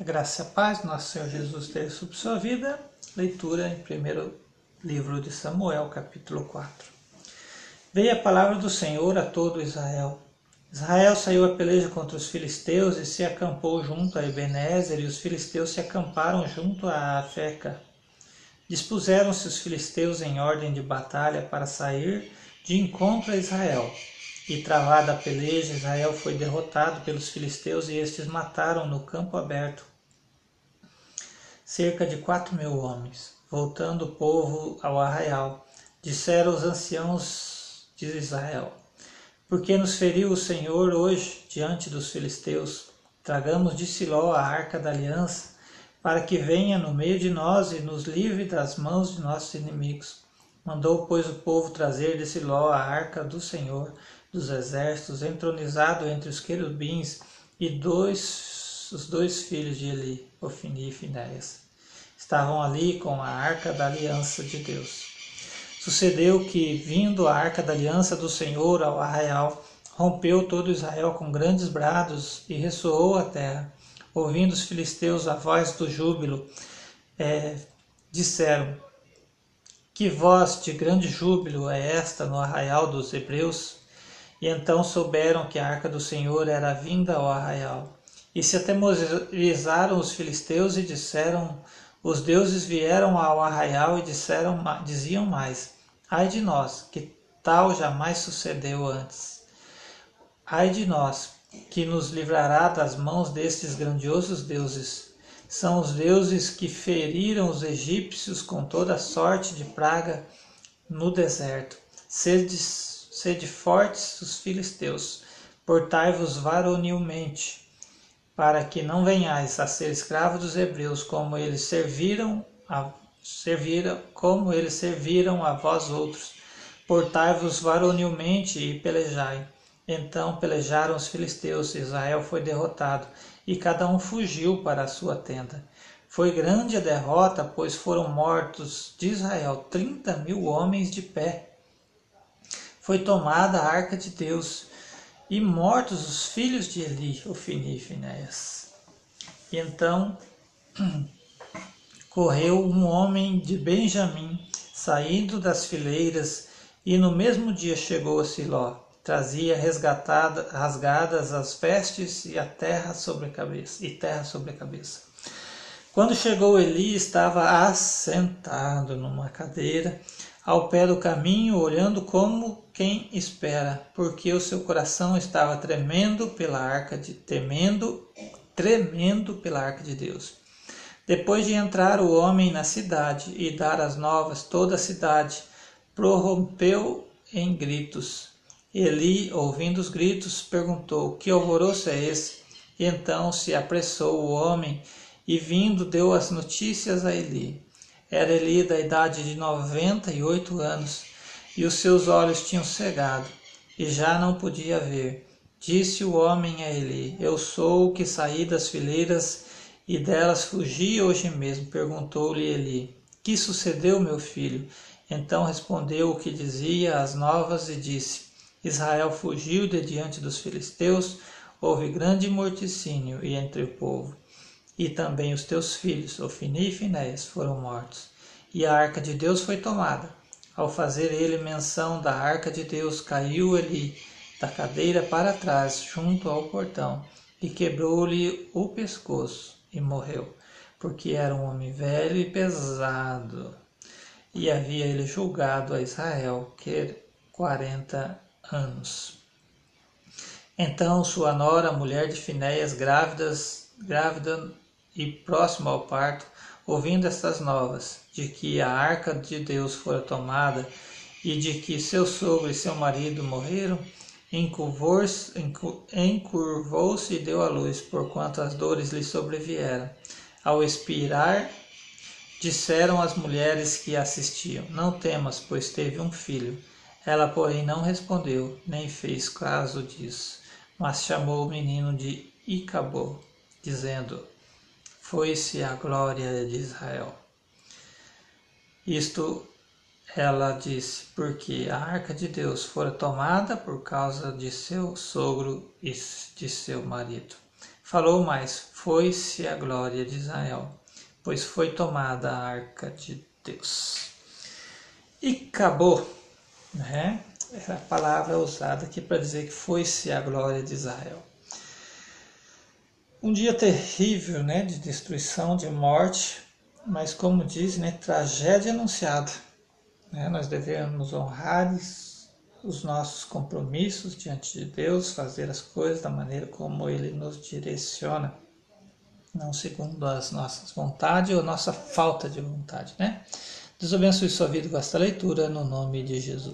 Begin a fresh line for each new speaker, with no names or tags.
A graça e a paz do nosso Senhor Jesus esteja sobre sua vida. Leitura em primeiro livro de Samuel, capítulo 4. Veio a palavra do Senhor a todo Israel. Israel saiu a peleja contra os filisteus e se acampou junto a Ebenezer, e os filisteus se acamparam junto a Afeca. Dispuseram-se os filisteus em ordem de batalha para sair de encontro a Israel. E travada a peleja, Israel foi derrotado pelos filisteus e estes mataram no campo aberto cerca de quatro mil homens. Voltando o povo ao arraial, disseram os anciãos de Israel: Por que nos feriu o Senhor hoje diante dos filisteus? Tragamos de Siló a arca da aliança, para que venha no meio de nós e nos livre das mãos de nossos inimigos. Mandou, pois, o povo trazer de Siló a arca do Senhor dos exércitos, entronizado entre os querubins, e dois, os dois filhos de Eli, Ofini e Finéias. Estavam ali com a arca da aliança de Deus. Sucedeu que, vindo a arca da aliança do Senhor ao arraial, rompeu todo Israel com grandes brados e ressoou a terra. Ouvindo os filisteus a voz do júbilo, é, disseram: Que voz de grande júbilo é esta no arraial dos hebreus? E então souberam que a arca do Senhor era vinda ao arraial. E se atemorizaram os filisteus e disseram: Os deuses vieram ao arraial e disseram, diziam mais: Ai de nós, que tal jamais sucedeu antes. Ai de nós, que nos livrará das mãos destes grandiosos deuses. São os deuses que feriram os egípcios com toda sorte de praga no deserto. Sedes Sede fortes os filisteus, portai-vos varonilmente, para que não venhais a ser escravos dos hebreus, como eles serviram a serviram, como eles serviram a vós outros. Portai-vos varonilmente e pelejai. Então pelejaram os filisteus, Israel foi derrotado, e cada um fugiu para a sua tenda. Foi grande a derrota, pois foram mortos de Israel trinta mil homens de pé foi tomada a arca de Deus e mortos os filhos de Eli, Ofini e Finéias. E então correu um homem de Benjamim, saindo das fileiras, e no mesmo dia chegou a Siló. Trazia rasgadas as vestes e a terra sobre a cabeça, e terra sobre a cabeça. Quando chegou Eli, estava assentado numa cadeira ao pé do caminho, olhando como quem espera, porque o seu coração estava tremendo pela arca de temendo, tremendo pela arca de Deus. Depois de entrar o homem na cidade e dar as novas, toda a cidade prorrompeu em gritos. Eli, ouvindo os gritos, perguntou: Que alvoroço é esse? E então se apressou o homem e, vindo, deu as notícias a Eli. Era Eli da idade de noventa e oito anos, e os seus olhos tinham cegado, e já não podia ver. Disse o homem a Eli: Eu sou o que saí das fileiras e delas fugi hoje mesmo. Perguntou-lhe Eli: Que sucedeu, meu filho? Então respondeu o que dizia as novas e disse: Israel fugiu de diante dos filisteus, houve grande morticínio e entre o povo e também os teus filhos, Ofini e Finés, foram mortos. E a arca de Deus foi tomada. Ao fazer ele menção da arca de Deus, caiu ele da cadeira para trás, junto ao portão, e quebrou-lhe o pescoço, e morreu, porque era um homem velho e pesado. E havia ele julgado a Israel que quarenta anos. Então sua nora, mulher de Finéias, grávida e próximo ao parto, ouvindo estas novas, de que a arca de Deus fora tomada e de que seu sogro e seu marido morreram, encurvou-se e deu à luz, porquanto as dores lhe sobrevieram. Ao expirar, disseram as mulheres que assistiam: Não temas, pois teve um filho. Ela, porém, não respondeu, nem fez caso disso, mas chamou o menino de Icabô, dizendo: foi-se a glória de Israel. Isto ela disse, porque a arca de Deus fora tomada por causa de seu sogro e de seu marido. Falou mais: Foi-se a glória de Israel, pois foi tomada a arca de Deus. E acabou, né? É a palavra usada aqui para dizer que foi-se a glória de Israel. Um dia terrível, né, de destruição, de morte, mas como diz, né, tragédia anunciada. Né? Nós devemos honrar os nossos compromissos diante de Deus, fazer as coisas da maneira como Ele nos direciona, não segundo as nossas vontades ou nossa falta de vontade, né? Deus abençoe sua vida com esta leitura, no nome de Jesus.